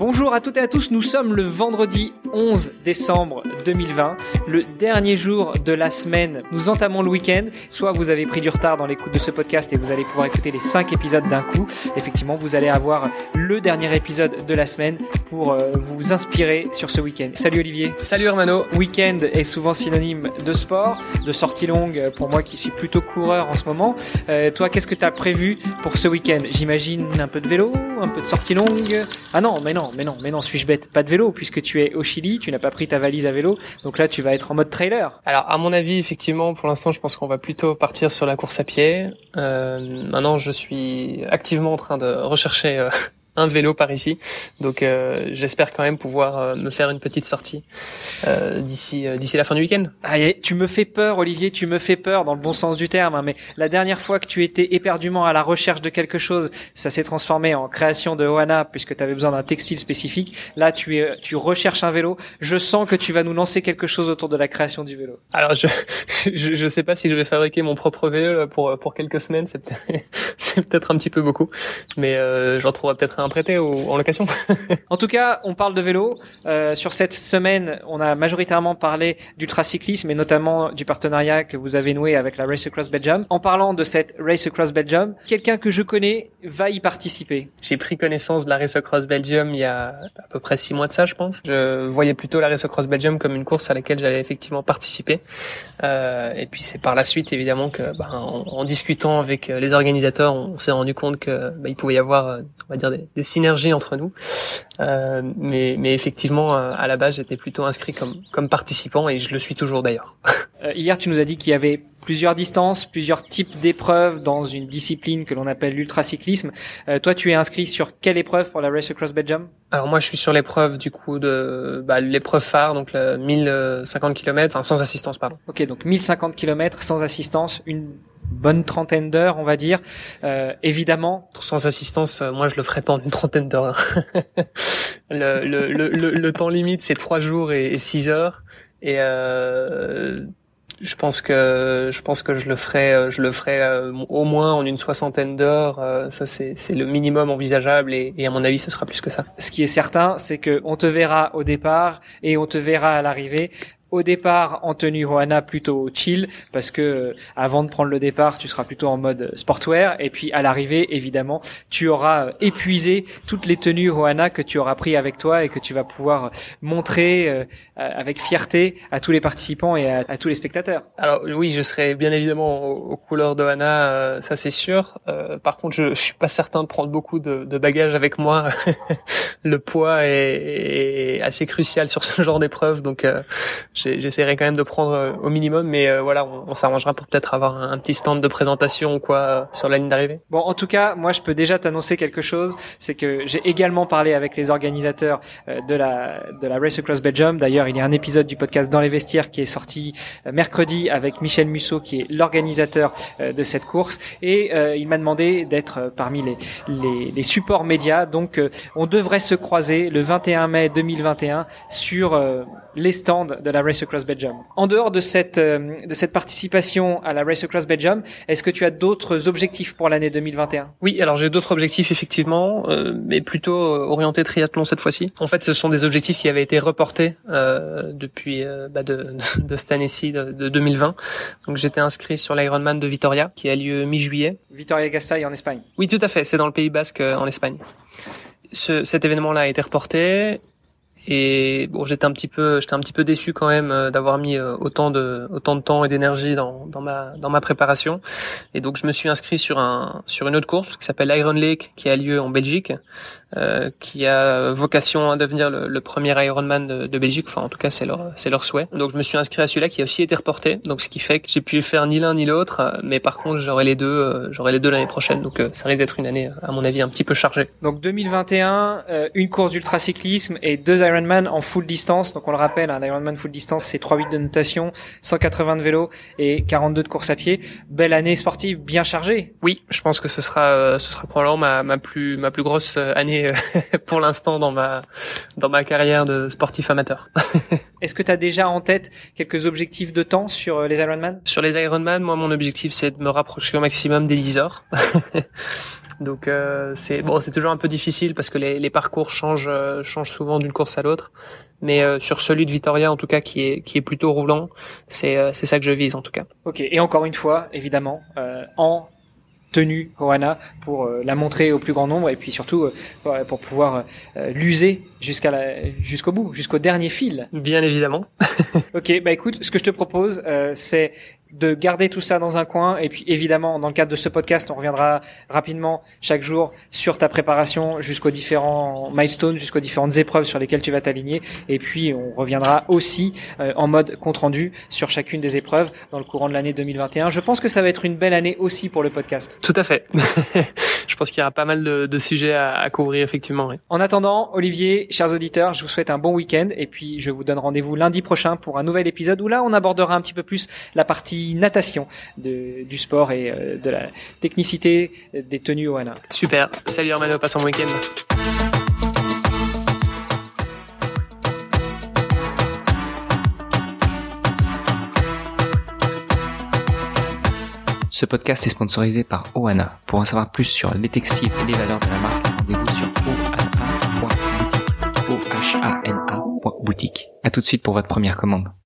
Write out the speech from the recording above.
Bonjour à toutes et à tous, nous sommes le vendredi 11 décembre 2020, le dernier jour de la semaine. Nous entamons le week-end, soit vous avez pris du retard dans l'écoute de ce podcast et vous allez pouvoir écouter les 5 épisodes d'un coup. Effectivement, vous allez avoir le dernier épisode de la semaine pour euh, vous inspirer sur ce week-end. Salut Olivier. Salut Hermano. Week-end est souvent synonyme de sport, de sortie longue pour moi qui suis plutôt coureur en ce moment. Euh, toi, qu'est-ce que tu as prévu pour ce week-end? J'imagine un peu de vélo, un peu de sortie longue. Ah non, mais non, mais non, mais non, suis-je bête? Pas de vélo, puisque tu es au Chili, tu n'as pas pris ta valise à vélo, donc là tu vas être en mode trailer. Alors à mon avis, effectivement, pour l'instant, je pense qu'on va plutôt partir sur la course à pied. Euh, maintenant, je suis activement en train de rechercher euh, un vélo par ici. Donc euh, j'espère quand même pouvoir euh, me faire une petite sortie euh, d'ici d'ici la fin du week-end. Aïe, tu me fais peur, Olivier, tu me fais peur dans le bon sens du terme. Hein, mais la dernière fois que tu étais éperdument à la recherche de quelque chose, ça s'est transformé en création de Oana puisque tu avais besoin d'un textile spécifique. Là, tu es tu recherches un vélo. Je sens que tu vas nous lancer quelque chose autour de la création du vélo. Alors je je, je sais pas si je vais fabriquer mon propre vélo pour pour quelques semaines. C'est peut-être c'est peut-être un petit peu beaucoup, mais euh, j'en trouverai peut-être un prêté ou en location. en tout cas, on parle de vélo. Euh, sur cette semaine, on a majoritairement parlé d'ultracyclisme et notamment du partenariat que vous avez noué avec la Race Across Belgium. En parlant de cette Race Across Belgium, quelqu'un que je connais va y participer. J'ai pris connaissance de la Race Across Belgium il y a à peu près six mois de ça, je pense. Je voyais plutôt la Race Across Belgium comme une course à laquelle j'allais effectivement participer. Euh, et puis c'est par la suite évidemment que, ben, en, en, discutant avec les organisateurs, on s'est rendu compte que il pouvait y avoir, on va dire, des, des synergie entre nous. Euh, mais, mais effectivement, euh, à la base, j'étais plutôt inscrit comme, comme participant et je le suis toujours d'ailleurs. Euh, hier, tu nous as dit qu'il y avait plusieurs distances, plusieurs types d'épreuves dans une discipline que l'on appelle l'ultracyclisme. Euh, toi, tu es inscrit sur quelle épreuve pour la Race Across Belgium? Alors moi, je suis sur l'épreuve du coup de bah, l'épreuve phare, donc le 1050 km, enfin sans assistance, pardon. Ok, donc 1050 km sans assistance, une bonne trentaine d'heures, on va dire. Euh, évidemment. Sans assistance, euh, moi je le ferai pas en une trentaine d'heures. le, le, le, le, temps limite c'est trois jours et, six heures. Et euh, je pense que je pense que je le ferai euh, je le ferai euh, au moins en une soixantaine d'heures. ça c'est c'est le minimum envisageable et, et, à mon avis ce sera plus que ça. Ce qui est certain, c'est que on te verra au départ et on te verra à l'arrivée au départ en tenue Roana plutôt chill parce que euh, avant de prendre le départ tu seras plutôt en mode sportwear et puis à l'arrivée évidemment tu auras euh, épuisé toutes les tenues Roana que tu auras pris avec toi et que tu vas pouvoir montrer euh, avec fierté à tous les participants et à, tous les spectateurs. Alors oui je serai bien évidemment aux, couleurs de ça c'est sûr. par contre je, je suis pas certain de prendre beaucoup de, de bagages avec moi. le poids est, est, assez crucial sur ce genre d'épreuve donc j'essaierai quand même de prendre euh, au minimum, mais euh, voilà, on, s'arrangera pour peut-être avoir un, petit stand de présentation ou quoi euh, sur la ligne d'arrivée. Bon, en tout cas, moi, je peux déjà t'annoncer quelque chose, c'est que j'ai également parlé avec les organisateurs de la de la Race Across Belgium. D'ailleurs, il y a un épisode du podcast Dans les vestiaires qui est sorti mercredi avec Michel Musso, qui est l'organisateur de cette course, et il m'a demandé d'être parmi les, les, les supports médias. Donc, on devrait se croiser le 21 mai 2021 sur les stands de la Race Across Belgium. En dehors de cette, euh, de cette participation à la Race Across Belgium, est-ce que tu as d'autres objectifs pour l'année 2021 Oui, alors j'ai d'autres objectifs effectivement, euh, mais plutôt euh, orientés triathlon cette fois-ci. En fait, ce sont des objectifs qui avaient été reportés euh, depuis bah de, de, cette année-ci, de, de 2020. Donc j'étais inscrit sur l'Ironman de Vitoria, qui a lieu mi-juillet. Vitoria-Gasteiz en Espagne Oui, tout à fait, c'est dans le Pays Basque en Espagne. Ce, cet événement-là a été reporté et bon, j'étais un petit peu, j'étais un petit peu déçu quand même euh, d'avoir mis euh, autant de autant de temps et d'énergie dans, dans ma dans ma préparation. Et donc je me suis inscrit sur un sur une autre course qui s'appelle Iron Lake, qui a lieu en Belgique, euh, qui a vocation à devenir le, le premier Ironman de, de, Belgique. Enfin, en tout cas, c'est leur c'est leur souhait. Donc je me suis inscrit à celui-là qui a aussi été reporté. Donc ce qui fait que j'ai pu faire ni l'un ni l'autre, mais par contre j'aurai les deux, j'aurai les deux l'année prochaine. Donc ça risque d'être une année, à mon avis, un petit peu chargée. Donc 2021, une course d'ultracyclisme et deux Ironman en full distance. Donc on le rappelle, un Ironman full distance, c'est 3-8 de notation, 180 de vélo et 42 de course à pied. Belle année sportive, bien chargée. Oui, je pense que ce sera, euh, ce sera probablement ma, ma plus, ma plus grosse euh, année euh, pour l'instant dans ma, dans ma carrière de sportif amateur. Est-ce que tu as déjà en tête quelques objectifs de temps sur les Ironman Sur les Ironman, moi mon objectif c'est de me rapprocher au maximum des 10 heures. Donc euh, c'est bon, c'est toujours un peu difficile parce que les, les parcours changent, euh, changent souvent d'une course à l'autre. Mais euh, sur celui de Vitoria, en tout cas, qui est qui est plutôt roulant, c'est c'est ça que je vise en tout cas. Ok. Et encore une fois, évidemment, en tenue Hoana pour la montrer au plus grand nombre et puis surtout pour pouvoir l'user jusqu'à la jusqu'au bout, jusqu'au dernier fil. Bien évidemment. ok, bah écoute, ce que je te propose, c'est de garder tout ça dans un coin. Et puis évidemment dans le cadre de ce podcast on reviendra rapidement chaque jour sur ta préparation jusqu'aux différents milestones jusqu'aux différentes épreuves sur lesquelles tu vas t'aligner. Et puis on reviendra aussi euh, en mode compte rendu sur chacune des épreuves dans le courant de l'année 2021 je pense que ça va être une belle année aussi pour le podcast. Tout à fait. Je pense qu'il y aura pas mal de, de sujets à, à, couvrir effectivement oui. en attendant Olivier chers auditeurs je vous souhaite un bon week-end. Et puis je vous donne rendez-vous lundi prochain pour un nouvel épisode où là on abordera un petit peu plus la partie natation de, du sport et euh, de la technicité des tenues OANA. Super. Salut Armano, passe un bon week-end. Ce podcast est sponsorisé par Oana. Pour en savoir plus sur les textiles et les valeurs de la marque, rendez-vous sur oana.boutique. O-H-A-N-A.boutique. À tout de suite pour votre première commande.